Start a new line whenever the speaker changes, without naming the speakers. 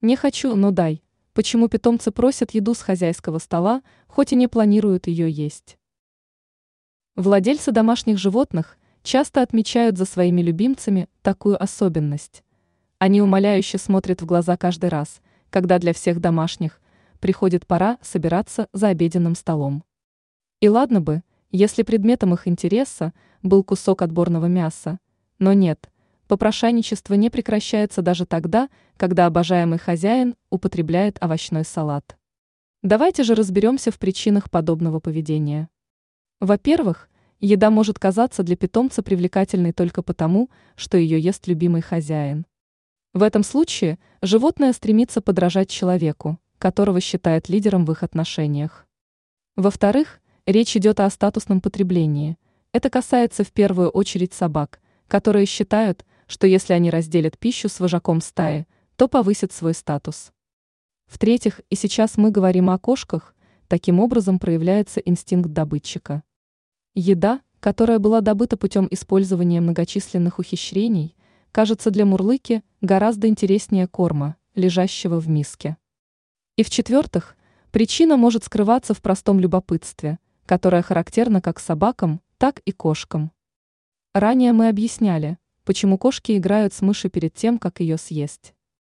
Не хочу, но дай. Почему питомцы просят еду с хозяйского стола, хоть и не планируют ее есть? Владельцы домашних животных часто отмечают за своими любимцами такую особенность. Они умоляюще смотрят в глаза каждый раз, когда для всех домашних приходит пора собираться за обеденным столом. И ладно бы, если предметом их интереса был кусок отборного мяса, но нет, попрошайничество не прекращается даже тогда, когда обожаемый хозяин употребляет овощной салат. Давайте же разберемся в причинах подобного поведения. Во-первых, еда может казаться для питомца привлекательной только потому, что ее ест любимый хозяин. В этом случае животное стремится подражать человеку, которого считает лидером в их отношениях. Во-вторых, речь идет о статусном потреблении. Это касается в первую очередь собак, которые считают, что если они разделят пищу с вожаком стаи, то повысят свой статус. В-третьих, и сейчас мы говорим о кошках, таким образом проявляется инстинкт добытчика. Еда, которая была добыта путем использования многочисленных ухищрений, кажется для мурлыки гораздо интереснее корма, лежащего в миске. И в-четвертых, причина может скрываться в простом любопытстве, которое характерно как собакам, так и кошкам. Ранее мы объясняли, почему кошки играют с мышью перед тем, как ее съесть.